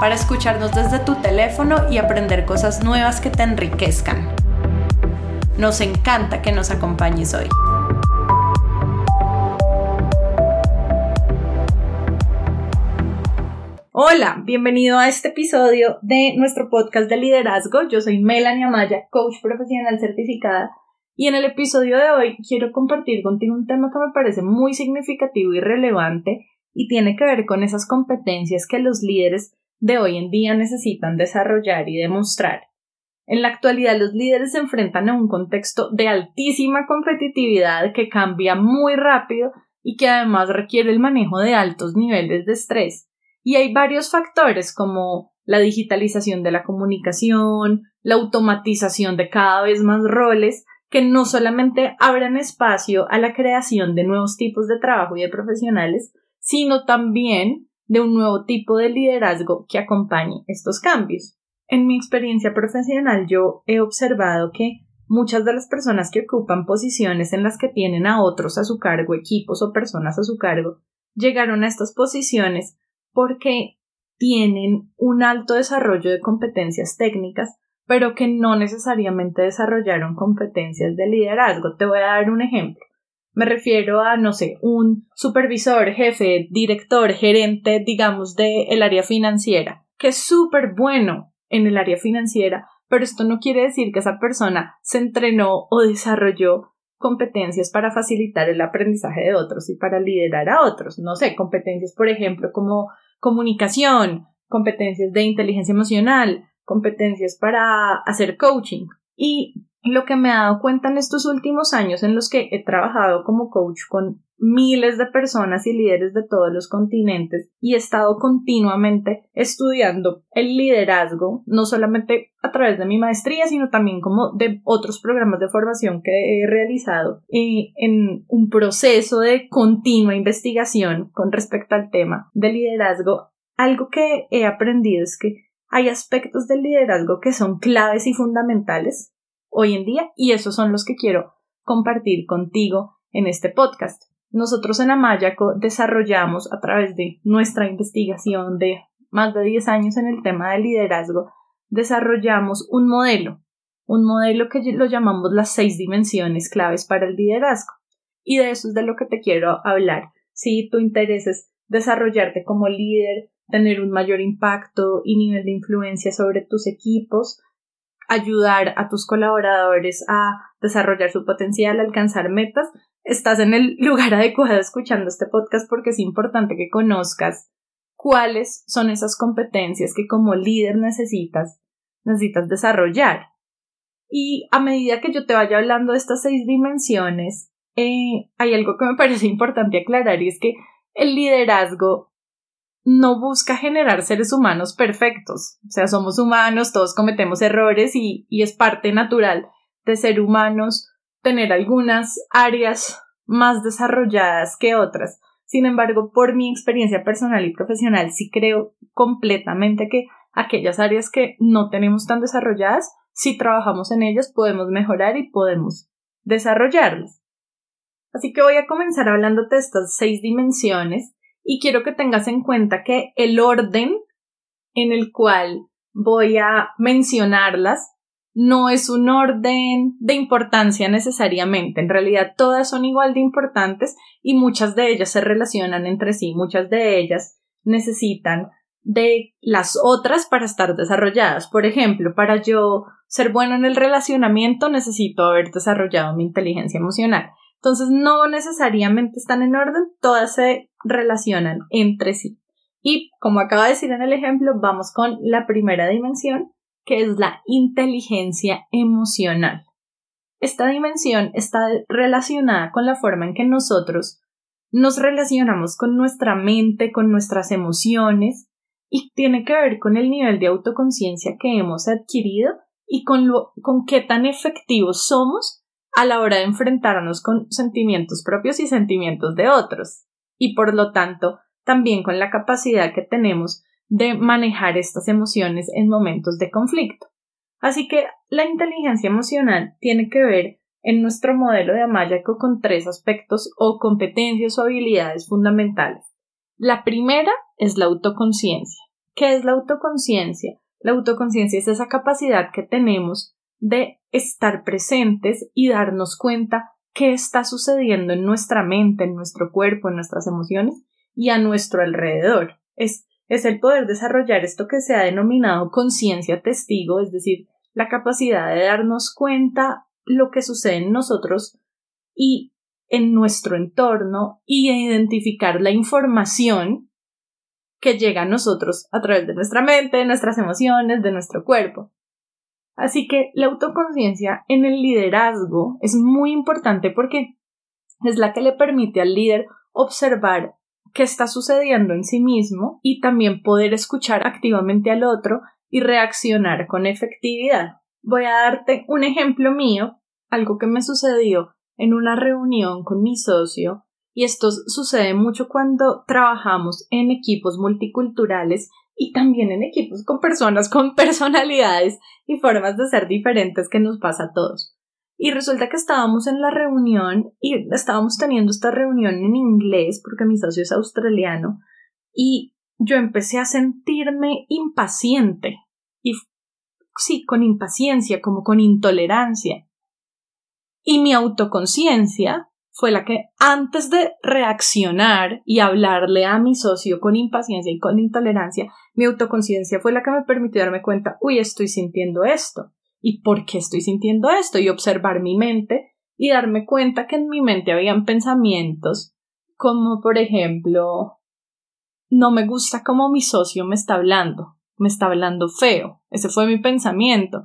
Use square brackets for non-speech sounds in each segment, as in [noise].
para escucharnos desde tu teléfono y aprender cosas nuevas que te enriquezcan. Nos encanta que nos acompañes hoy. Hola, bienvenido a este episodio de nuestro podcast de liderazgo. Yo soy Melanie Amaya, coach profesional certificada, y en el episodio de hoy quiero compartir contigo un tema que me parece muy significativo y relevante y tiene que ver con esas competencias que los líderes de hoy en día necesitan desarrollar y demostrar. En la actualidad los líderes se enfrentan a un contexto de altísima competitividad que cambia muy rápido y que además requiere el manejo de altos niveles de estrés. Y hay varios factores como la digitalización de la comunicación, la automatización de cada vez más roles que no solamente abran espacio a la creación de nuevos tipos de trabajo y de profesionales, sino también de un nuevo tipo de liderazgo que acompañe estos cambios. En mi experiencia profesional yo he observado que muchas de las personas que ocupan posiciones en las que tienen a otros a su cargo, equipos o personas a su cargo, llegaron a estas posiciones porque tienen un alto desarrollo de competencias técnicas, pero que no necesariamente desarrollaron competencias de liderazgo. Te voy a dar un ejemplo. Me refiero a, no sé, un supervisor, jefe, director, gerente, digamos, del el área financiera, que es súper bueno en el área financiera, pero esto no quiere decir que esa persona se entrenó o desarrolló competencias para facilitar el aprendizaje de otros y para liderar a otros. No sé, competencias, por ejemplo, como comunicación, competencias de inteligencia emocional, competencias para hacer coaching. Y lo que me he dado cuenta en estos últimos años en los que he trabajado como coach con miles de personas y líderes de todos los continentes y he estado continuamente estudiando el liderazgo, no solamente a través de mi maestría, sino también como de otros programas de formación que he realizado y en un proceso de continua investigación con respecto al tema del liderazgo. Algo que he aprendido es que hay aspectos del liderazgo que son claves y fundamentales hoy en día y esos son los que quiero compartir contigo en este podcast. Nosotros en Amayaco desarrollamos a través de nuestra investigación de más de 10 años en el tema del liderazgo, desarrollamos un modelo, un modelo que lo llamamos las seis dimensiones claves para el liderazgo. Y de eso es de lo que te quiero hablar. Si tu interés es desarrollarte como líder, tener un mayor impacto y nivel de influencia sobre tus equipos, ayudar a tus colaboradores a desarrollar su potencial, alcanzar metas, estás en el [laughs] lugar adecuado escuchando este podcast porque es importante que conozcas cuáles son esas competencias que como líder necesitas, necesitas desarrollar. Y a medida que yo te vaya hablando de estas seis dimensiones, eh, hay algo que me [laughs] parece importante aclarar y es que el liderazgo no busca generar seres humanos perfectos. O sea, somos humanos, todos cometemos errores y, es parte natural de ser humanos tener algunas áreas más desarrolladas que otras. Sin embargo, por mi experiencia personal y profesional, sí creo completamente que aquellas áreas que no tenemos tan desarrolladas, si trabajamos en ellas, podemos mejorar y podemos desarrollarlas. Así que voy a comenzar hablándote de estas seis dimensiones y quiero que tengas en cuenta que el orden en el cual voy a mencionarlas no es un orden de importancia necesariamente. En realidad todas son igual de importantes y muchas de ellas se relacionan entre sí. Muchas de ellas necesitan de las otras para estar desarrolladas. Por ejemplo, para yo ser bueno en el relacionamiento necesito haber desarrollado mi inteligencia emocional. Entonces no necesariamente están en orden, todas se relacionan entre sí. Y como acaba de decir en el ejemplo, vamos con la primera dimensión, que es la inteligencia emocional. Esta dimensión está relacionada con la forma en que nosotros nos relacionamos con nuestra mente, con nuestras emociones y tiene que ver con el nivel de autoconciencia que hemos adquirido y con, lo, con qué tan efectivos somos a la hora de enfrentarnos con sentimientos propios y sentimientos de otros, y por lo tanto también con la capacidad que tenemos de manejar estas emociones en momentos de conflicto. Así que la inteligencia emocional tiene que ver en nuestro modelo de Amayaco con tres aspectos o competencias o habilidades fundamentales. La primera es la autoconciencia. ¿Qué es la autoconciencia? La autoconciencia es esa capacidad que tenemos de estar presentes y darnos cuenta qué está sucediendo en nuestra mente, en nuestro cuerpo, en nuestras emociones y a nuestro alrededor. Es, es el poder desarrollar esto que se ha denominado conciencia testigo, es decir, la capacidad de darnos cuenta lo que sucede en nosotros y en nuestro entorno y identificar la información que llega a nosotros a través de nuestra mente, de nuestras emociones, de nuestro cuerpo. Así que la autoconciencia en el liderazgo es muy importante porque es la que le permite al líder observar qué está sucediendo en sí mismo y también poder escuchar activamente al otro y reaccionar con efectividad. Voy a darte un ejemplo mío, algo que me sucedió en una reunión con mi socio, y esto sucede mucho cuando trabajamos en equipos multiculturales y también en equipos con personas con [laughs] personalidades y formas de ser diferentes que nos pasa a todos. Y resulta que estábamos en la reunión y estábamos teniendo esta reunión en inglés porque mi socio es australiano y yo empecé a sentirme impaciente y sí, con impaciencia, como con intolerancia. Y mi autoconciencia fue la que antes de reaccionar y hablarle a mi socio con impaciencia y con intolerancia, mi autoconciencia fue la que me permitió darme cuenta, uy, estoy sintiendo esto. ¿Y por qué estoy sintiendo esto? Y observar mi mente y darme cuenta que en mi mente habían pensamientos como, por ejemplo, no me gusta cómo mi socio me está hablando, me está hablando feo. Ese fue mi pensamiento.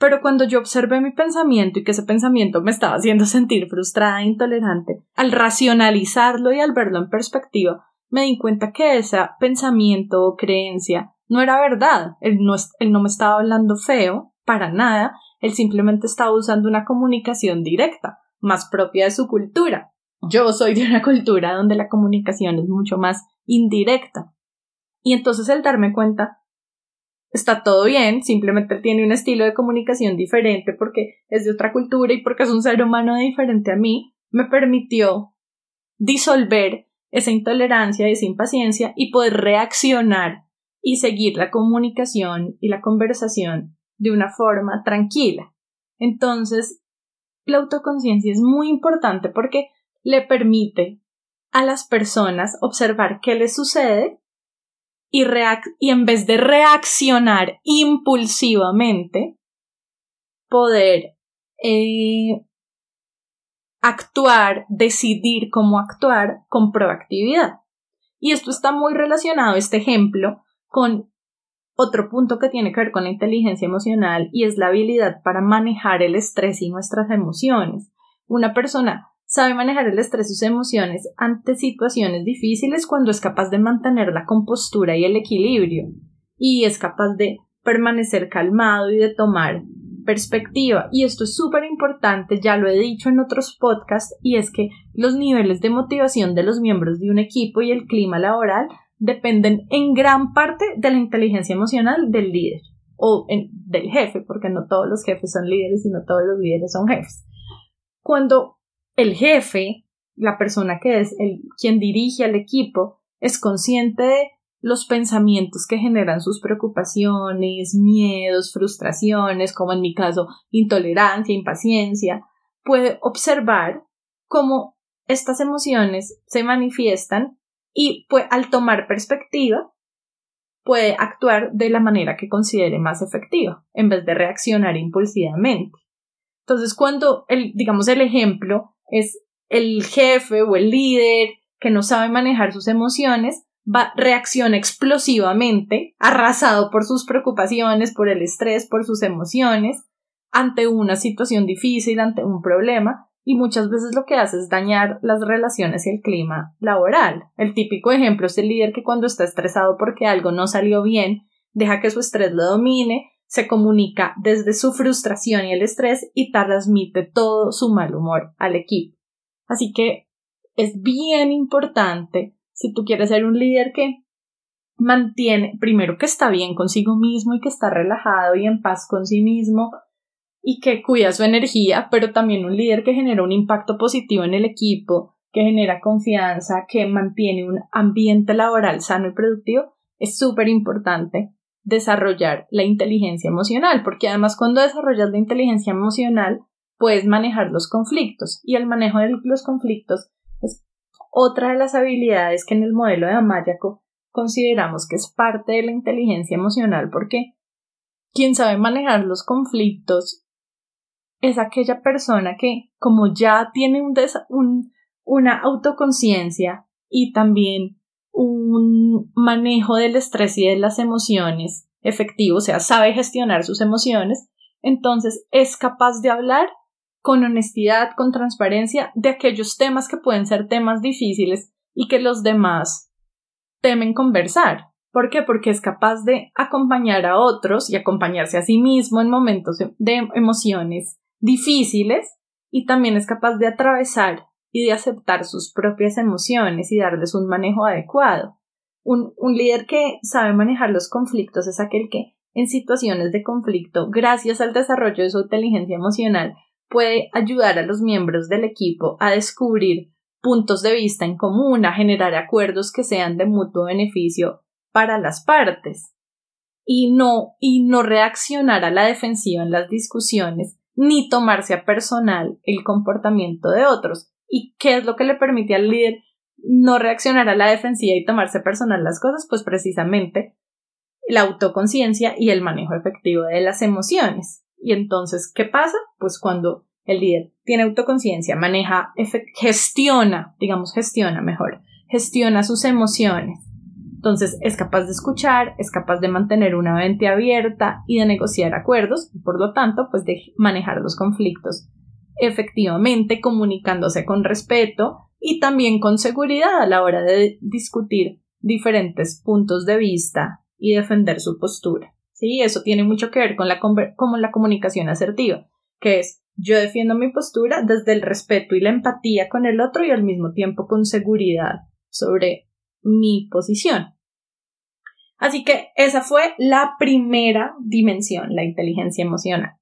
Pero cuando yo observé mi pensamiento y que ese pensamiento me estaba haciendo [laughs] sentir frustrada e intolerante, al racionalizarlo y al verlo en perspectiva, me di cuenta que ese pensamiento o creencia no era verdad. Él no, me estaba hablando feo, para nada, él simplemente estaba usando una comunicación directa, más propia de su cultura. Yo soy de una [laughs] cultura donde la comunicación es mucho más indirecta. Y entonces el darme cuenta está todo bien, simplemente tiene un estilo de comunicación diferente porque es de otra cultura y porque es un ser humano diferente a mí, me permitió disolver esa intolerancia, esa impaciencia y poder reaccionar y seguir la comunicación y la conversación de una forma tranquila. Entonces, la autoconciencia es muy importante porque le permite a las personas observar qué les sucede y, y en vez de reaccionar impulsivamente, poder eh, actuar, decidir cómo actuar con proactividad. Y esto está muy relacionado, este ejemplo, con otro punto que tiene que ver con la inteligencia emocional y es la habilidad para manejar el estrés y nuestras emociones. Una persona sabe manejar el estrés y sus emociones ante situaciones difíciles cuando es capaz de mantener la compostura y el equilibrio y es capaz de permanecer calmado y de tomar perspectiva. Y esto es súper importante, ya lo he dicho en otros podcasts, y es que los niveles de motivación de los miembros de un equipo y el clima laboral dependen en gran parte de la inteligencia emocional del líder o del jefe, porque no todos los jefes son líderes y no todos los líderes son jefes. Cuando el jefe, la persona que es el quien dirige al equipo, es consciente de los pensamientos que generan sus preocupaciones, miedos, frustraciones, como en mi caso, intolerancia, impaciencia, puede observar cómo estas emociones se manifiestan y al tomar perspectiva puede actuar de la manera que considere más efectiva en vez de reaccionar impulsivamente. Entonces, cuando el, digamos, el ejemplo es el jefe o el líder que no sabe manejar sus emociones, va, reacciona explosivamente, arrasado por sus preocupaciones, por el estrés, por sus emociones, ante una situación difícil, ante un problema, y muchas veces lo que hace es dañar las relaciones y el clima laboral. El típico ejemplo es el líder que cuando está estresado porque algo no salió bien, deja que su estrés lo domine, se comunica desde su frustración y el estrés y transmite todo su mal humor al equipo. Así que es bien importante si tú quieres ser un líder que mantiene, primero que está bien consigo mismo y que está relajado y en paz con sí mismo y que cuida su energía, pero también un líder que genera un impacto positivo en el equipo, que genera confianza, que mantiene un ambiente laboral sano y productivo, es súper importante desarrollar la inteligencia emocional, porque además cuando desarrollas la inteligencia emocional puedes manejar los conflictos y el manejo de los conflictos es otra de las habilidades que en el modelo de Amayaco consideramos que es parte de la inteligencia emocional porque quien sabe manejar los conflictos es aquella persona que como ya tiene un, una autoconciencia y también un manejo del estrés y de las emociones efectivo, o sea, sabe gestionar sus emociones, entonces es capaz de hablar con honestidad, con transparencia de aquellos temas que pueden ser temas difíciles y que los demás temen conversar. ¿Por qué? Porque es capaz de acompañar a otros y acompañarse a sí mismo en momentos de emociones difíciles y también es capaz de atravesar y de aceptar sus propias emociones y darles un manejo adecuado. Un, un líder que sabe manejar los conflictos es aquel que, en situaciones de conflicto, gracias al desarrollo de su inteligencia emocional, puede ayudar a los miembros del equipo a descubrir puntos de vista en común, a generar acuerdos que sean de mutuo beneficio para las partes y no y no reaccionar a la defensiva en las discusiones ni tomarse a personal el comportamiento de otros. ¿Y qué es lo que le permite al líder no reaccionar a la defensiva y tomarse personal las cosas? Pues precisamente la autoconciencia y el manejo efectivo de las emociones. Y entonces, ¿qué pasa? Pues cuando el líder tiene autoconciencia, maneja, gestiona, digamos, gestiona mejor, gestiona sus emociones, entonces es capaz de escuchar, es capaz de mantener una mente abierta y de negociar acuerdos y por lo tanto pues de manejar los conflictos efectivamente comunicándose con respeto y también con seguridad a la hora de discutir diferentes puntos de vista y defender su postura. Sí, eso tiene mucho que ver con la, con la comunicación asertiva, que es yo defiendo mi postura desde el respeto y la empatía con el otro y al mismo tiempo con seguridad sobre mi posición. Así que esa fue la primera dimensión, la inteligencia emocional.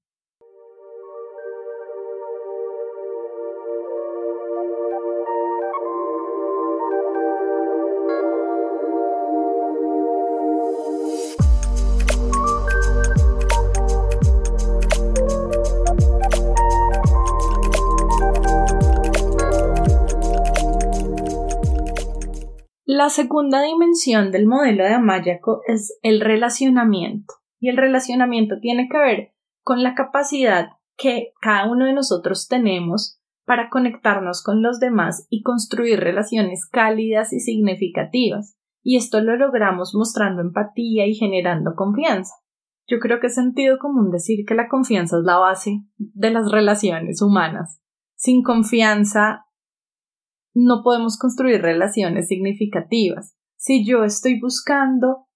La segunda dimensión del modelo de Amayaco es el relacionamiento. Y el relacionamiento tiene que ver con la capacidad que cada uno de nosotros tenemos para conectarnos con los demás y construir relaciones cálidas y significativas. Y esto lo logramos mostrando empatía y generando confianza. Yo creo que es sentido común decir que la confianza es la base de las relaciones humanas. Sin confianza no podemos construir relaciones significativas. Si yo estoy buscando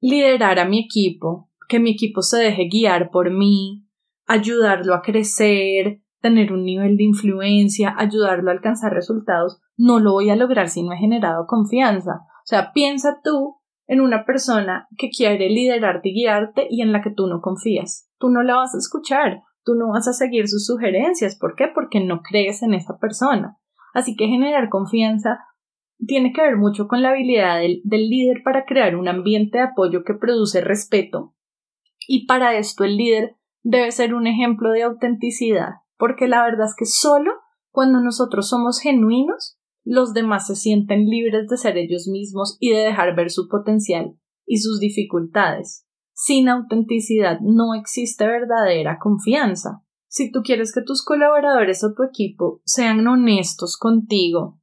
liderar a mi equipo, que mi equipo se deje guiar por mí, ayudarlo a crecer, tener un nivel de influencia, ayudarlo a alcanzar resultados, no lo voy a lograr si no he generado confianza. O sea, piensa tú en una persona que quiere liderarte y guiarte y en la que tú no confías. Tú no la vas a escuchar, tú no vas a seguir sus sugerencias. ¿Por qué? Porque no crees en esa persona. Así que generar confianza tiene que ver mucho con la habilidad del, líder para crear un ambiente de apoyo que produce respeto. Y para esto el líder debe ser un ejemplo de autenticidad, porque la verdad es que solo cuando nosotros somos genuinos, los demás se sienten libres de ser ellos mismos y de dejar ver su potencial y sus dificultades. Sin autenticidad no existe verdadera confianza. Si tú quieres que tus colaboradores o tu equipo sean honestos contigo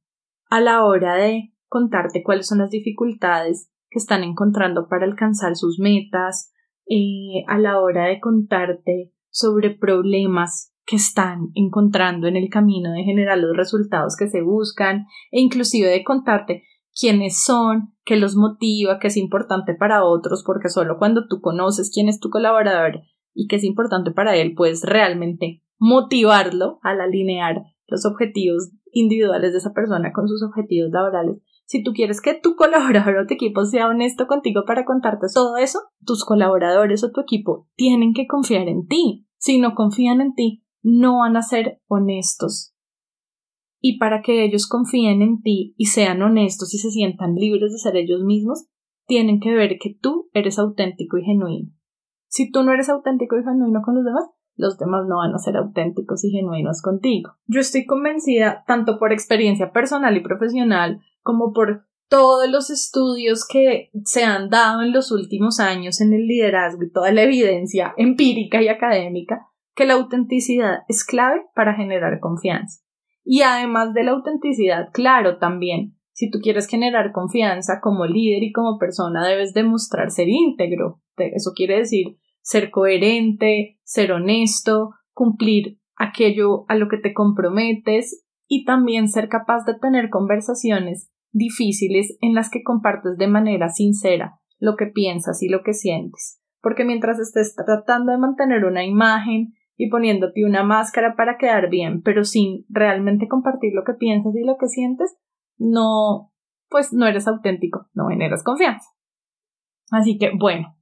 a la hora de contarte cuáles son las dificultades que están encontrando para alcanzar sus metas, eh, a la hora de contarte sobre problemas que están encontrando en el camino de generar los resultados que se buscan e inclusive de contarte quiénes son, qué los motiva, qué es importante para otros, porque solo cuando tú conoces quién es tu colaborador y qué es importante para él, puedes realmente motivarlo al alinear los objetivos individuales de esa persona con sus objetivos laborales. Si tú quieres que tu [laughs] colaborador o tu equipo sea honesto contigo para contarte todo eso, tus colaboradores o tu equipo tienen que confiar en ti. Si no confían en ti, no van a ser honestos. Y para que ellos confíen en ti y sean honestos y se sientan libres de ser ellos mismos, tienen que ver que tú eres auténtico y genuino. Si tú no eres auténtico y genuino con los demás, los demás no van a ser auténticos y genuinos contigo. Yo estoy convencida, tanto por experiencia personal y profesional, como por todos los estudios que se han dado en los últimos años en el liderazgo y toda la evidencia empírica y académica, que la autenticidad es clave para generar confianza. Y además de la autenticidad, claro, también, si tú quieres generar confianza como líder y como persona, debes demostrar ser íntegro. Eso quiere decir ser coherente, ser honesto, cumplir aquello a lo que te comprometes y también ser capaz de tener conversaciones difíciles en las que compartes de manera sincera lo que piensas y lo que sientes. Porque mientras estés tratando de mantener una imagen y poniéndote una máscara para quedar bien, pero sin realmente compartir lo que piensas y lo que sientes, no, pues no eres auténtico, no generas confianza. Así que, bueno,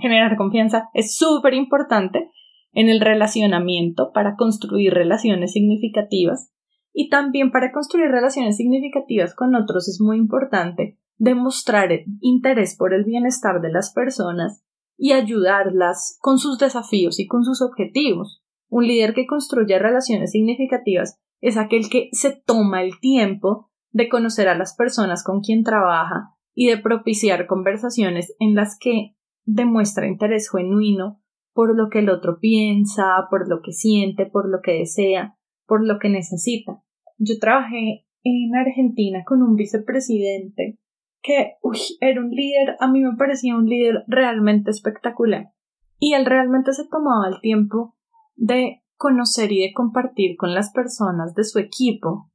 generar confianza es súper importante en el relacionamiento para construir relaciones significativas y también para construir relaciones significativas con otros es muy importante demostrar interés por el bienestar de las personas y ayudarlas con sus desafíos y con sus objetivos. Un líder que construye relaciones significativas es aquel que se toma el tiempo de conocer a las personas con quien trabaja y de propiciar conversaciones en las que demuestra interés genuino por lo que el otro piensa, por lo que siente, por lo que desea, por lo que necesita. Yo trabajé en Argentina con un vicepresidente que era un líder, a mí me parecía un líder realmente espectacular. Y él realmente se tomaba el tiempo de conocer y de compartir con las personas de su equipo.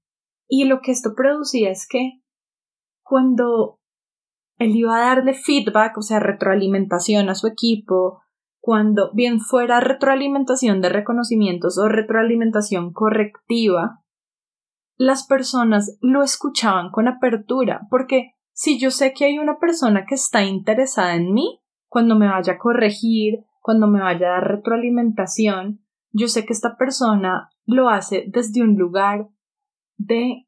Y lo que esto producía es que cuando él iba a darle feedback, o sea, retroalimentación a su equipo, cuando bien fuera retroalimentación de reconocimientos o retroalimentación correctiva, las personas lo escuchaban con apertura, porque si yo sé que hay una persona que está interesada en mí, cuando me vaya a corregir, cuando me vaya a dar retroalimentación, yo sé que esta persona lo hace desde un lugar de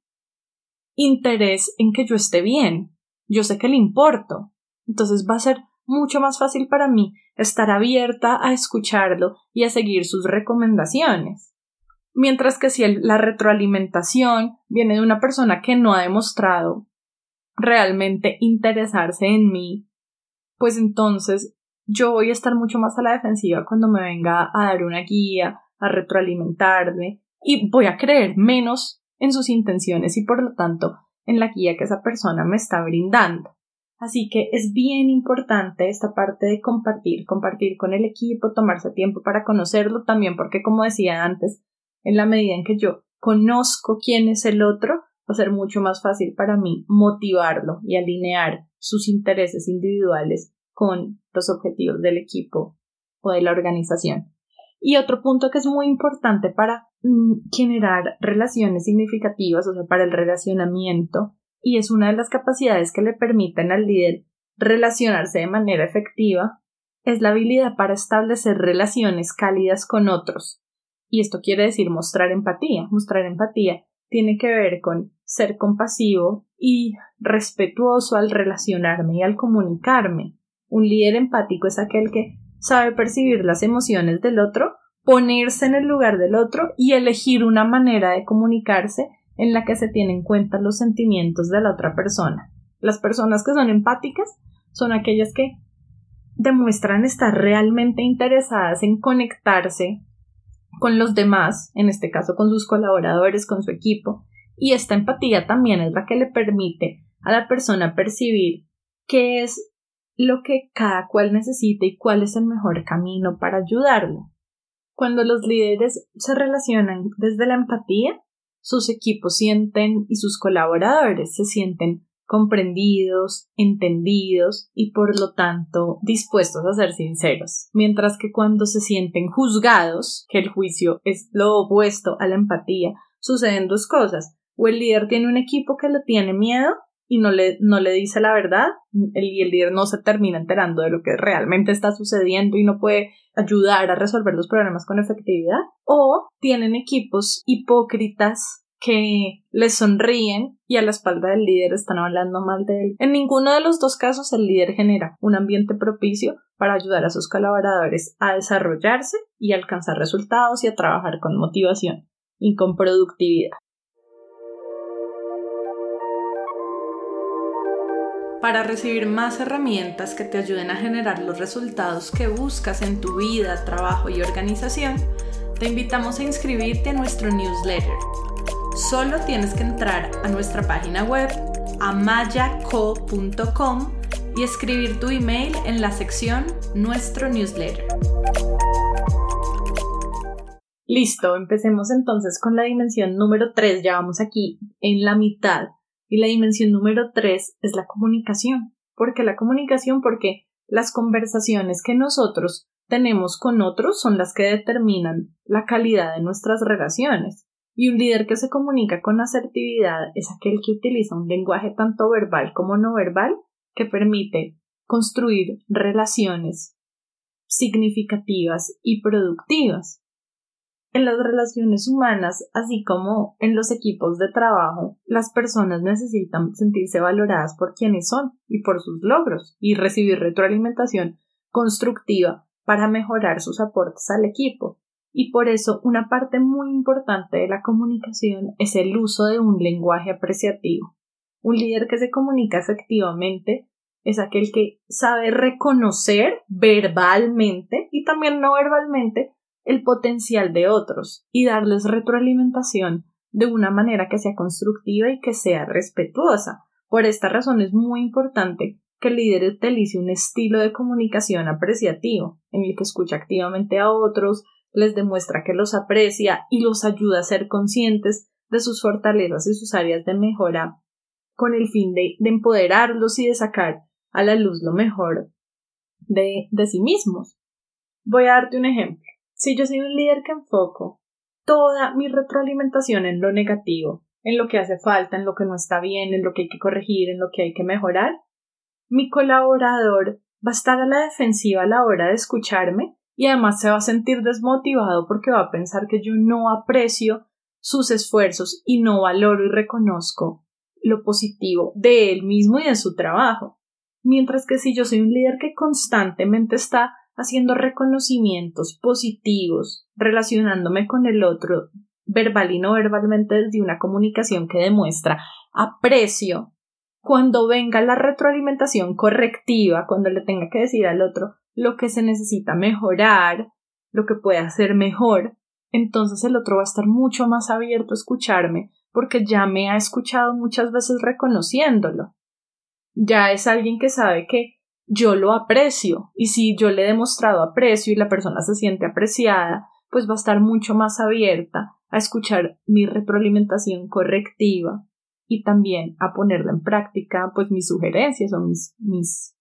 interés en que yo esté bien. Yo sé que le importo. Entonces va a ser mucho más fácil para mí estar abierta a escucharlo y a seguir sus recomendaciones. Mientras que si la retroalimentación viene de una persona que no ha demostrado realmente interesarse en mí, pues entonces yo voy a estar mucho más a la defensiva cuando me venga a dar una guía, a retroalimentarme y voy a creer menos en sus intenciones y por lo tanto en la guía que esa persona me está brindando. Así que es bien importante esta parte de compartir, compartir con el equipo, tomarse tiempo para conocerlo también porque como decía antes, en la medida en que yo conozco quién es el otro, va a ser mucho más fácil para mí motivarlo y alinear sus intereses individuales con los objetivos del equipo o de la organización. Y otro punto que es muy importante para mm, generar relaciones significativas, o sea, para el relacionamiento, y es una de las capacidades que le permiten al líder relacionarse de manera efectiva, es la habilidad para establecer relaciones cálidas con otros, y esto quiere decir mostrar empatía. Mostrar empatía tiene que ver con ser compasivo y respetuoso al relacionarme y al comunicarme. Un líder empático es aquel que sabe percibir las emociones del otro, ponerse en el lugar del otro y elegir una manera de comunicarse en la que se tienen en cuenta los sentimientos de la otra persona. Las personas que son empáticas son aquellas que demuestran estar realmente interesadas en conectarse con los demás, en este caso con sus colaboradores, con su equipo, y esta empatía también es la que le permite a la persona percibir qué es lo que cada cual necesita y cuál es el mejor camino para ayudarlo. Cuando los líderes se relacionan desde la empatía, sus equipos sienten y sus colaboradores se sienten comprendidos, entendidos y por lo tanto dispuestos a ser sinceros. Mientras que cuando se sienten juzgados, que el juicio es lo opuesto a la empatía, suceden dos cosas. O el líder tiene un equipo que le tiene miedo y no le, no le dice la verdad, el, y el líder no se termina enterando de lo que realmente está sucediendo y no puede ayudar a resolver los problemas con efectividad, o tienen equipos hipócritas que le sonríen y a la espalda del líder están hablando mal de él. En ninguno de los dos casos el líder genera un ambiente propicio para ayudar a sus colaboradores a desarrollarse y alcanzar resultados y a trabajar con motivación y con productividad. Para recibir más herramientas que te ayuden a generar los resultados que buscas en tu vida, trabajo y organización, te invitamos a inscribirte a nuestro newsletter. Solo tienes que entrar a nuestra página web amayaco.com y escribir tu email en la sección Nuestro newsletter. Listo, empecemos entonces con la dimensión número 3, ya vamos aquí en la mitad y la dimensión número tres es la comunicación. ¿Por qué la comunicación? Porque las conversaciones que nosotros tenemos con otros son las que determinan la calidad de nuestras relaciones. Y un líder que se comunica con asertividad es aquel que utiliza un lenguaje tanto verbal como no verbal que permite construir relaciones significativas y productivas en las relaciones humanas, así como en los equipos de trabajo, las personas necesitan sentirse valoradas por quienes son y por sus logros y recibir retroalimentación constructiva para mejorar sus aportes al equipo. Y por eso una parte muy importante de la comunicación es el uso de un lenguaje apreciativo. Un líder que se comunica efectivamente es aquel que sabe reconocer verbalmente y también no verbalmente el potencial de otros y darles retroalimentación de una manera que sea constructiva y que sea respetuosa. Por esta razón es muy importante que el líder utilice un estilo de comunicación apreciativo, en el que escucha activamente a otros, les demuestra que los aprecia y los ayuda a ser conscientes de sus fortalezas y sus áreas de mejora, con el fin de, empoderarlos y de sacar a la luz lo mejor de, de sí mismos. Voy a darte un ejemplo. Si yo soy un líder que enfoco toda mi retroalimentación en lo negativo, en lo que hace falta, en lo que no está bien, en lo que hay que corregir, en lo que hay que mejorar, mi colaborador va a estar a la defensiva a la hora de escucharme y además se va a sentir desmotivado porque va a pensar que yo no aprecio sus esfuerzos y no valoro y reconozco lo positivo de él mismo y de su trabajo. Mientras que si yo soy un líder que constantemente está haciendo reconocimientos positivos, relacionándome con el otro verbal y no verbalmente desde una comunicación que demuestra aprecio. Cuando venga la retroalimentación correctiva, cuando le tenga que decir al otro lo que se necesita mejorar, lo que puede hacer mejor, entonces el otro va a estar mucho más abierto a escucharme porque ya me ha escuchado muchas veces reconociéndolo. Ya es alguien que sabe que yo lo aprecio y si yo le he demostrado aprecio y la persona se siente apreciada, pues va a estar mucho más abierta a escuchar mi retroalimentación correctiva y también a ponerla en práctica pues mis sugerencias o mis, mis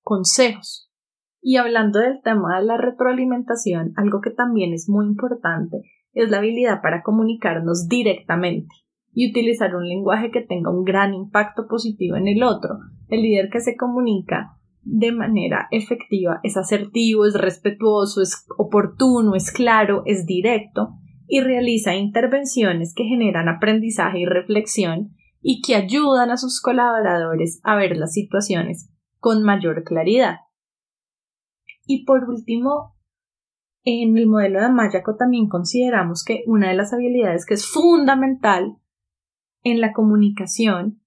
consejos. Y hablando del tema de la retroalimentación, algo que también es muy importante es la habilidad para comunicarnos directamente y utilizar un lenguaje que tenga un gran impacto positivo en el otro. El líder que se comunica de manera efectiva, es asertivo, es respetuoso, es oportuno, es claro, es directo y realiza intervenciones que generan aprendizaje y reflexión y que ayudan a sus colaboradores a ver las situaciones con mayor claridad. Y por último, en el modelo de Mayaco también consideramos que una de las habilidades que es fundamental en la comunicación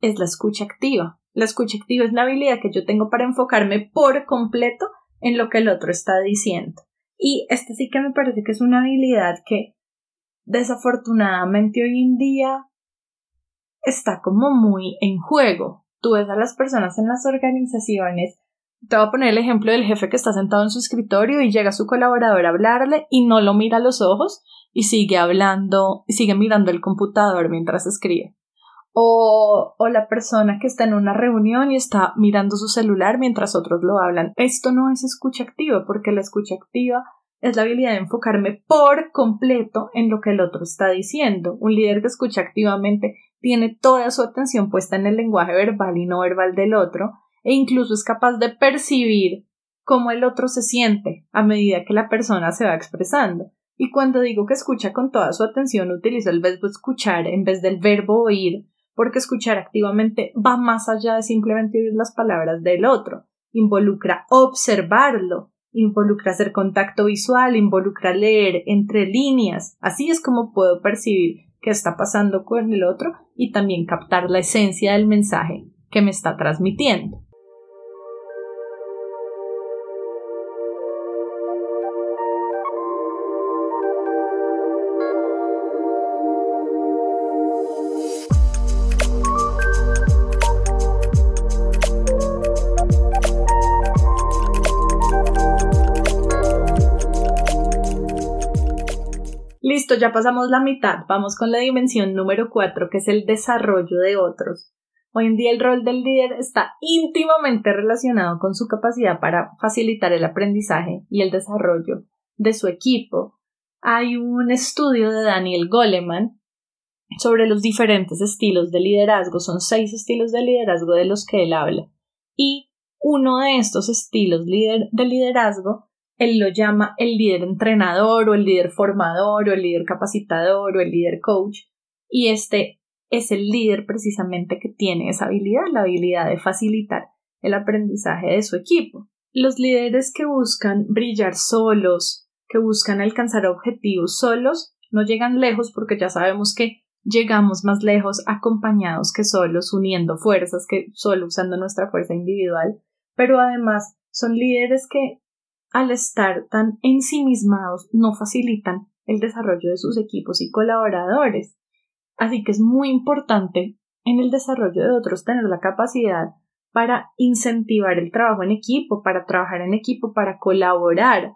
es la escucha activa. La escucha activa es la habilidad que yo tengo para enfocarme por completo en lo que el otro está diciendo. Y este sí que me parece que es una habilidad que desafortunadamente hoy en día está como muy en juego. Tú ves a las personas en las organizaciones Te voy a poner el ejemplo del jefe que está sentado en su escritorio y llega su colaborador a hablarle y no lo mira a los ojos y sigue hablando y sigue mirando el computador mientras escribe. O, la persona que está en una reunión y está mirando su celular mientras otros lo hablan. Esto no es escucha activa, porque la escucha activa es la habilidad de enfocarme por completo en lo que el otro está diciendo. Un líder que escucha activamente tiene toda su atención puesta en el lenguaje verbal y no verbal del otro, e incluso es capaz de percibir cómo el otro se siente a medida que la persona se va expresando. Y cuando digo que escucha con toda su atención, utilizo el verbo escuchar en vez del verbo oír, porque escuchar activamente va más allá de simplemente oír las palabras del otro, involucra observarlo, involucra hacer contacto visual, involucra leer entre líneas. Así es como puedo percibir qué está pasando con el otro y también captar la esencia del mensaje que me está transmitiendo. Listo, ya pasamos la mitad. Vamos con la dimensión número 4, que es el desarrollo de otros. Hoy en día el rol del líder está íntimamente relacionado con su capacidad para facilitar el aprendizaje y el desarrollo de su equipo. Hay un estudio de Daniel Goleman sobre los diferentes estilos de liderazgo. Son seis estilos de liderazgo de los que él habla. Y uno de estos estilos de liderazgo él lo llama el líder entrenador o el líder formador o el líder capacitador o el líder coach y este es el líder precisamente que tiene esa habilidad, la habilidad de facilitar el aprendizaje de su equipo. Los líderes que buscan brillar solos, que buscan alcanzar objetivos solos, no llegan lejos porque ya sabemos que llegamos más lejos acompañados que solos, uniendo fuerzas que solo usando nuestra fuerza individual, pero además son líderes que al estar tan ensimismados, no facilitan el desarrollo de sus equipos y colaboradores. Así que es muy importante en el desarrollo de otros tener la capacidad para incentivar el trabajo en equipo, para trabajar en equipo, para colaborar,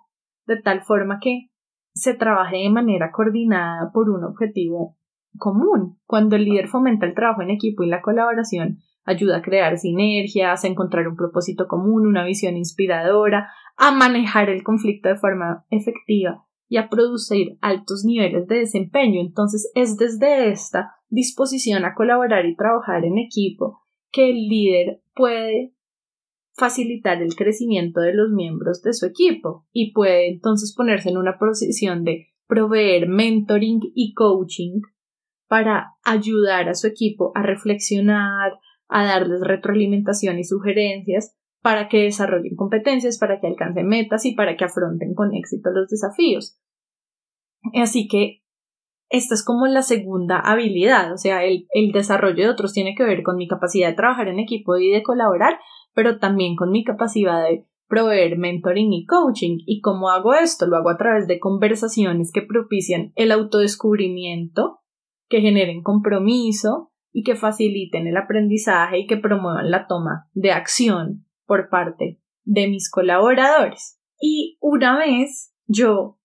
de tal forma que se trabaje de manera coordinada por un objetivo común. Cuando el líder fomenta el trabajo en equipo y la colaboración, ayuda a crear sinergias, a encontrar un propósito común, una visión inspiradora, a manejar el conflicto de forma efectiva y a producir altos niveles de desempeño. Entonces es desde esta disposición a colaborar y trabajar en equipo que el líder puede facilitar el crecimiento de los miembros de su equipo y puede entonces ponerse en una posición de proveer mentoring y coaching para ayudar a su equipo a reflexionar, a darles retroalimentación y sugerencias para que desarrollen competencias, para que alcancen metas y para que afronten con éxito los desafíos. Así que esta es como la segunda habilidad, o sea, el, desarrollo de otros tiene que ver con mi capacidad de trabajar en equipo y de colaborar, pero también con mi capacidad de proveer mentoring y coaching. ¿Y cómo hago esto? Lo hago a través de conversaciones que propician el autodescubrimiento, que generen compromiso y que faciliten el aprendizaje y que promuevan la toma de acción por parte de mis colaboradores. Y una vez yo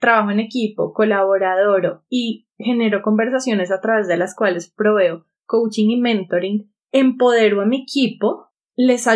trabajo en equipo, colaborador y genero conversaciones a través de las cuales proveo coaching y mentoring, empodero a mi equipo, les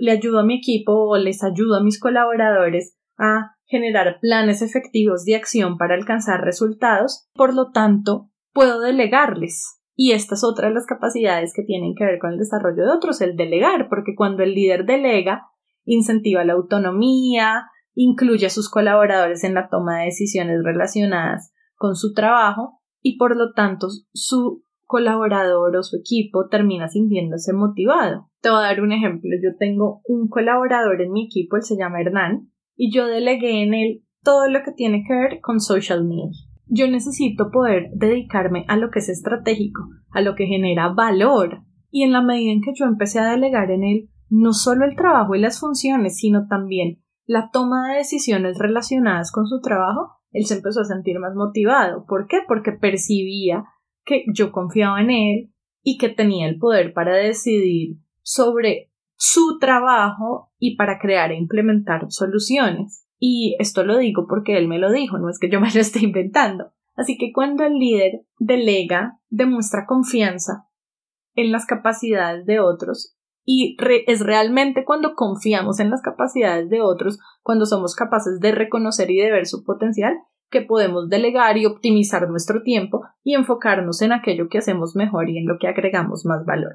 le ayudo a mi equipo o les ayudo a mis colaboradores a generar planes efectivos de acción para alcanzar resultados, por lo tanto, puedo delegarles y esta es otra de las capacidades que tienen que ver con el desarrollo de otros, el delegar, porque cuando el líder delega, incentiva la autonomía, incluye a sus colaboradores en la toma de decisiones relacionadas con su trabajo y por lo tanto su colaborador o su equipo termina sintiéndose motivado. Te voy a dar un ejemplo. Yo tengo un colaborador en mi equipo, él se llama Hernán, y yo delegué en él todo lo que tiene que ver con social media yo necesito poder dedicarme a lo que es estratégico, a lo que genera valor. Y en la medida en que yo empecé a delegar en él no solo el trabajo y las funciones, sino también la toma de decisiones relacionadas con su trabajo, él se empezó a sentir más motivado. ¿Por qué? Porque percibía que yo confiaba en él y que tenía el poder para decidir sobre su trabajo y para crear e implementar soluciones. Y esto lo digo porque él me lo dijo, no es que yo me lo esté inventando. Así que cuando el líder delega, demuestra confianza en las capacidades de otros y es realmente cuando confiamos en las capacidades de otros, cuando somos capaces de reconocer y de ver su potencial, que podemos delegar y optimizar nuestro tiempo y enfocarnos en aquello que hacemos mejor y en lo que agregamos más valor.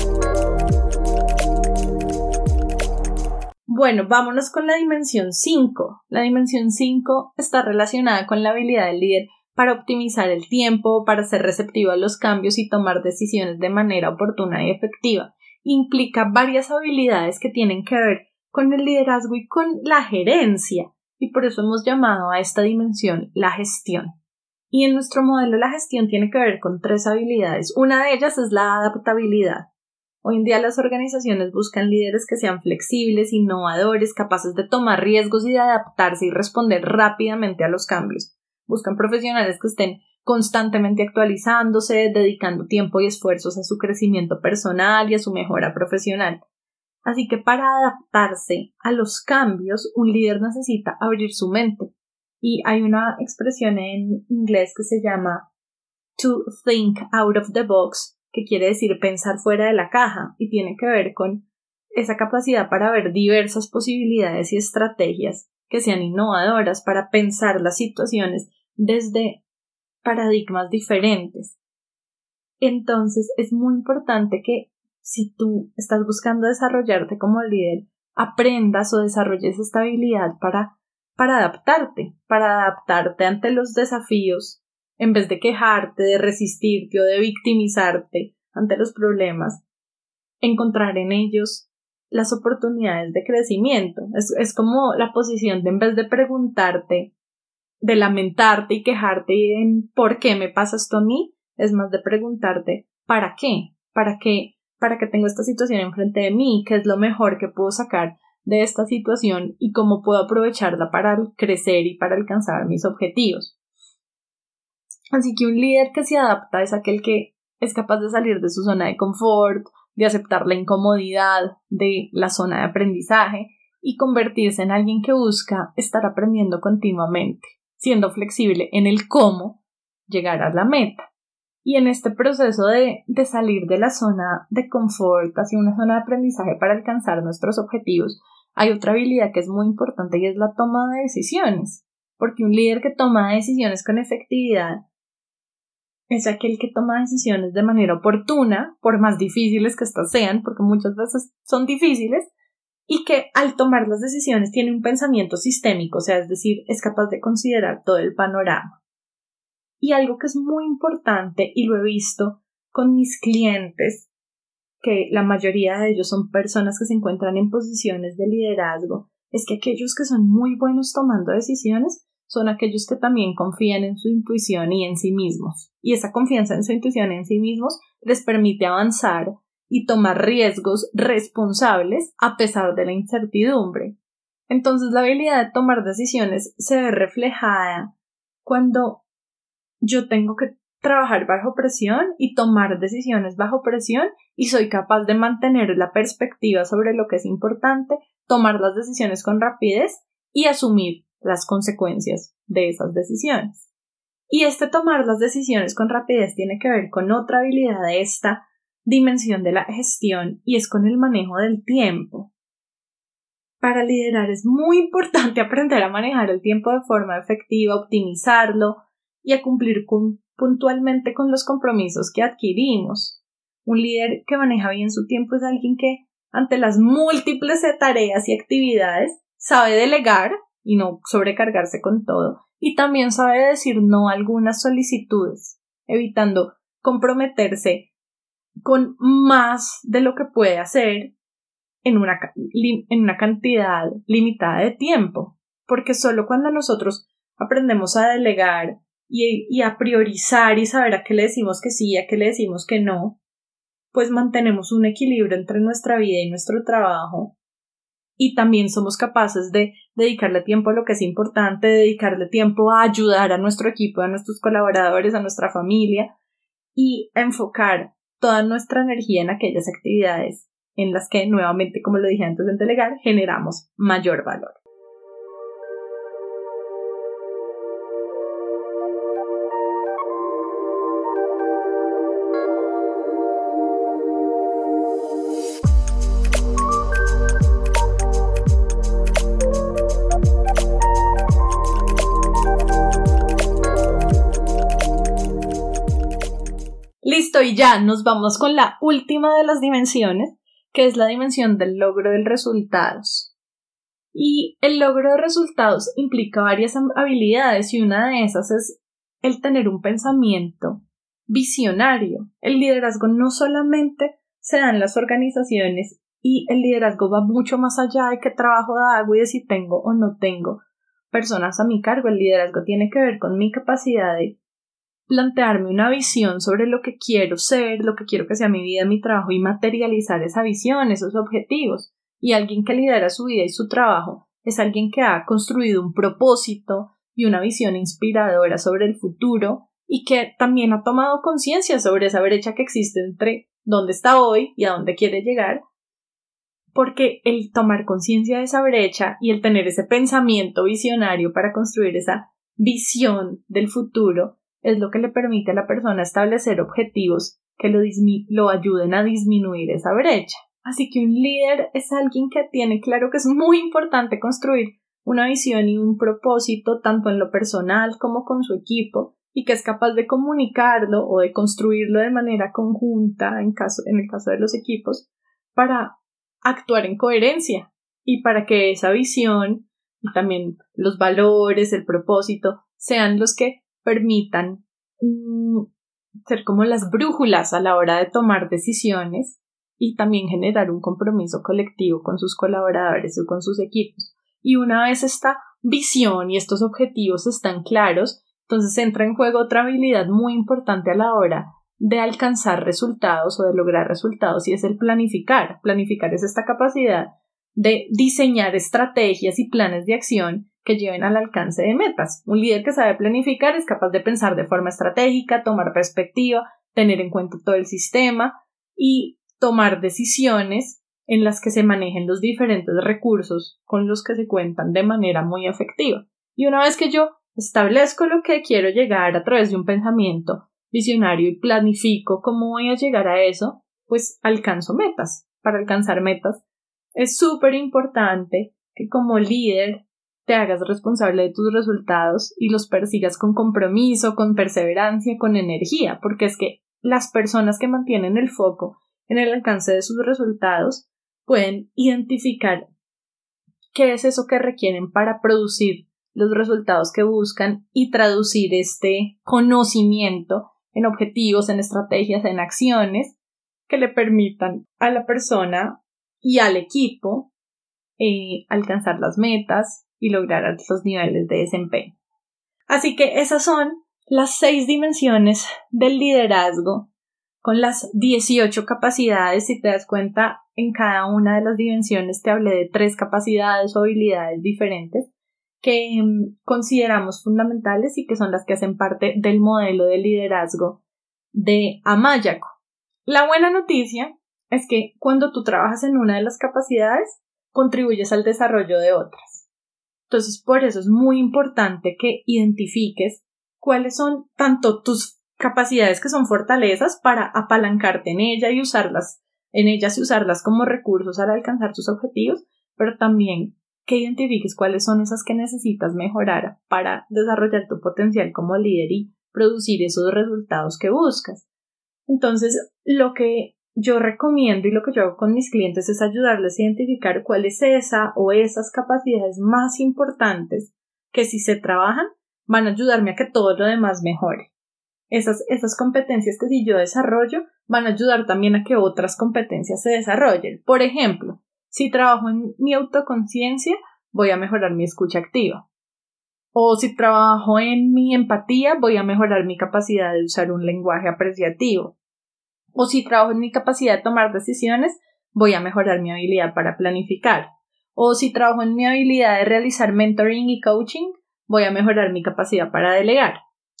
Bueno, vámonos con la dimensión 5. La dimensión 5 está relacionada con la habilidad del líder para optimizar el tiempo, para ser receptivo a los cambios y tomar decisiones de manera oportuna y efectiva. Implica varias habilidades que tienen que ver con el liderazgo y con la gerencia, y por eso hemos llamado a esta dimensión la gestión. Y en nuestro modelo la gestión tiene que ver con tres habilidades. Una de ellas es la adaptabilidad. Hoy en día las organizaciones buscan líderes que sean flexibles, innovadores, capaces de tomar riesgos y de adaptarse y responder rápidamente a los cambios. Buscan profesionales que estén constantemente actualizándose, dedicando tiempo y esfuerzos a su crecimiento personal y a su mejora profesional. Así que para adaptarse a los cambios, un líder necesita abrir su mente. Y hay una expresión en inglés que se llama to think out of the box, que quiere decir pensar fuera de la caja y tiene que ver con esa capacidad para ver diversas posibilidades y estrategias que sean innovadoras para pensar las situaciones desde paradigmas diferentes. Entonces es muy importante que si tú estás buscando desarrollarte como líder, aprendas o desarrolles esta habilidad para, para adaptarte, para adaptarte ante los desafíos en vez de quejarte, de resistirte o de victimizarte ante los problemas, encontrar en ellos las oportunidades de crecimiento. Es, como la posición de en vez de preguntarte, de lamentarte y quejarte en por qué me pasa esto a mí, es más de preguntarte ¿para qué? ¿Para qué? ¿Para qué tengo esta situación enfrente de mí? ¿Qué es lo mejor que puedo sacar de esta situación y cómo puedo aprovecharla para crecer y para alcanzar mis objetivos? Así que un líder que se adapta es aquel que es capaz de salir de su zona de confort, de aceptar la incomodidad de la zona de aprendizaje y convertirse en alguien que busca estar aprendiendo continuamente, siendo flexible en el cómo llegar a la meta. Y en este proceso de, de salir de la zona de confort hacia una zona de aprendizaje para alcanzar nuestros objetivos, hay otra habilidad que es muy importante y es la toma de decisiones. Porque un líder que toma decisiones con efectividad es aquel que toma decisiones de manera oportuna, por más difíciles que éstas sean, porque muchas veces son difíciles, y que al tomar las decisiones tiene un pensamiento sistémico, o sea, es decir, es capaz de considerar todo el panorama. Y algo que es muy importante, y lo he visto con mis clientes, que la mayoría de ellos son personas que se encuentran en posiciones de liderazgo, es que aquellos que son muy buenos tomando decisiones son aquellos que también confían en su intuición y en sí mismos. Y esa confianza en su intuición y en sí mismos les permite avanzar y tomar riesgos responsables a pesar de la incertidumbre. Entonces la habilidad de tomar decisiones se ve reflejada cuando yo tengo que trabajar bajo presión y tomar decisiones bajo presión y soy capaz de mantener la perspectiva sobre lo que es importante, tomar las decisiones con rapidez y asumir las consecuencias de esas decisiones. Y este tomar las decisiones con rapidez tiene que ver con otra habilidad de esta dimensión de la gestión y es con el manejo del tiempo. Para liderar es muy importante [laughs] aprender a manejar el tiempo de forma efectiva, optimizarlo y a cumplir puntualmente con los compromisos que adquirimos. Un líder que maneja bien su tiempo es alguien que, ante las múltiples tareas y actividades, sabe delegar y no sobrecargarse con todo. Y también sabe decir no a algunas solicitudes, evitando comprometerse con más de lo que puede hacer en una, en una cantidad limitada de tiempo, porque solo cuando nosotros aprendemos a delegar y, y, a priorizar y saber a qué le decimos que sí y a qué le decimos que no, pues mantenemos un equilibrio entre nuestra vida y nuestro trabajo y también somos capaces de dedicarle tiempo a lo que es importante, dedicarle tiempo a ayudar a nuestro equipo, a nuestros colaboradores, a nuestra familia y enfocar toda nuestra energía en aquellas actividades en las que nuevamente, como lo dije antes de delegar, generamos mayor valor. Y ya nos vamos con la última de las dimensiones, que es la dimensión del logro de resultados. Y el logro de resultados implica varias habilidades y una de esas es el tener un pensamiento visionario. El liderazgo no solamente se da en las organizaciones y el liderazgo va mucho más allá de qué trabajo hago y de si tengo o no tengo personas a mi cargo. El liderazgo tiene que ver con mi capacidad de plantearme una visión sobre lo que quiero ser, lo que quiero que sea mi vida, mi trabajo y materializar esa visión, esos objetivos. Y alguien que lidera su vida y su trabajo es alguien que ha construido un propósito y una visión inspiradora sobre el futuro y que también ha tomado conciencia sobre esa brecha que existe entre dónde está hoy y a dónde quiere llegar, porque el tomar conciencia de esa brecha y el tener ese pensamiento visionario para construir esa visión del futuro es lo que le permite a la persona establecer objetivos que lo, lo ayuden a disminuir esa brecha. Así que un líder es alguien que tiene claro que es muy importante construir una visión y un propósito tanto en lo personal como con su equipo y que es capaz de comunicarlo o de construirlo de manera conjunta en, caso, en el caso de los equipos para actuar en coherencia y para que esa visión y también los valores, el propósito sean los que permitan mm, ser como las brújulas a la hora de tomar decisiones y también generar un compromiso colectivo con sus colaboradores o con sus equipos. Y una vez esta visión y estos objetivos están claros, entonces entra en juego otra habilidad muy importante a la hora de alcanzar resultados o de lograr resultados y es el planificar. Planificar es esta capacidad de diseñar estrategias y planes de acción que lleven al alcance de metas. Un líder que sabe planificar es capaz de pensar de forma estratégica, tomar perspectiva, tener en cuenta todo el sistema y tomar decisiones en las que se manejen los diferentes recursos con los que se cuentan de manera muy efectiva. Y una vez que yo establezco lo que quiero llegar a través de un pensamiento visionario y planifico cómo voy a llegar a eso, pues alcanzo metas. Para alcanzar metas es súper importante que como líder te hagas responsable de tus resultados y los persigas con compromiso, con perseverancia, con energía, porque es que las personas que mantienen el foco en el alcance de sus resultados pueden identificar qué es eso que requieren para producir los resultados que buscan y traducir este conocimiento en objetivos, en estrategias, en acciones que le permitan a la persona y al equipo eh, alcanzar las metas, y lograr altos niveles de desempeño. Así que esas son las seis dimensiones del liderazgo con las 18 capacidades. Si te das cuenta, en cada una de las dimensiones te hablé de tres capacidades o habilidades diferentes que mm, consideramos fundamentales y que son las que hacen parte del modelo de liderazgo de Amayaco. La buena noticia es que cuando tú trabajas en una de las capacidades, contribuyes al desarrollo de otras. Entonces, por eso es muy importante que identifiques cuáles son tanto tus capacidades que son fortalezas para apalancarte en ella y usarlas en ellas y usarlas como recursos al alcanzar tus objetivos, pero también que identifiques cuáles son esas que necesitas mejorar para desarrollar tu potencial como líder y producir esos resultados que buscas. Entonces, lo que yo recomiendo y lo que yo hago con mis clientes es ayudarles a identificar cuál es esa o esas capacidades más importantes que si se trabajan van a ayudarme a que todo lo demás mejore. Esas, esas competencias que si yo desarrollo van a ayudar también a que otras competencias se desarrollen. Por ejemplo, Si trabajo en mi autoconciencia, voy a mejorar mi escucha activa. O si trabajo en mi empatía, voy a mejorar mi capacidad de usar un lenguaje apreciativo. O si trabajo en mi capacidad de tomar decisiones, voy a mejorar mi habilidad para planificar. O si trabajo en mi habilidad de realizar mentoring y coaching, voy a mejorar mi capacidad para delegar.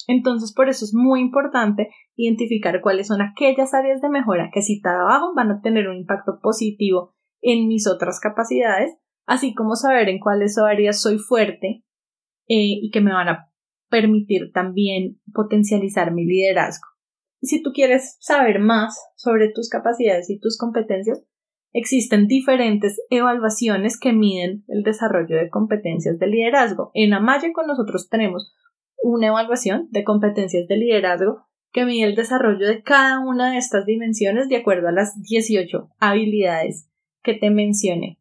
Entonces, por eso es muy importante identificar cuáles son aquellas áreas de mejora que si trabajo van a tener un impacto positivo en mis otras capacidades, así como saber en cuáles áreas soy fuerte eh, y que me van a permitir también potencializar mi liderazgo. Y si tú quieres saber más sobre tus capacidades y tus competencias, Existen diferentes evaluaciones que miden el desarrollo de competencias de liderazgo. En Amaya con nosotros tenemos una evaluación de competencias de liderazgo que mide el desarrollo de cada una de estas dimensiones de acuerdo a las 18 habilidades que te mencioné.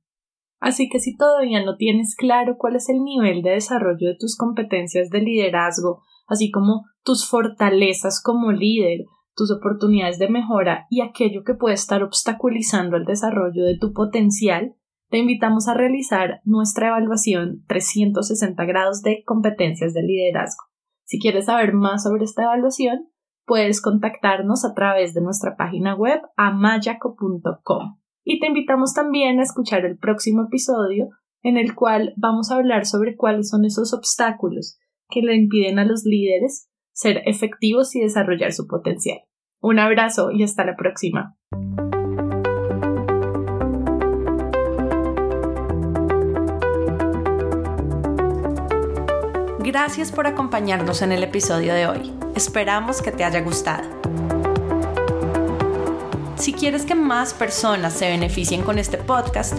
Así que si todavía no tienes claro cuál es el nivel de desarrollo de tus competencias de liderazgo, así como tus fortalezas como líder, tus oportunidades de mejora y aquello que puede estar obstaculizando el desarrollo de tu potencial, te invitamos a realizar nuestra evaluación 360 grados de competencias de liderazgo. Si quieres saber más sobre esta evaluación, puedes contactarnos a través de nuestra página web amayaco.com. Y te invitamos también a escuchar el próximo episodio en el cual vamos a hablar sobre cuáles son esos obstáculos que le impiden a los líderes ser efectivos y desarrollar su potencial. Un abrazo y hasta la próxima. Gracias por acompañarnos en el episodio de hoy. Esperamos que te haya gustado. Si quieres que más personas se beneficien con este podcast,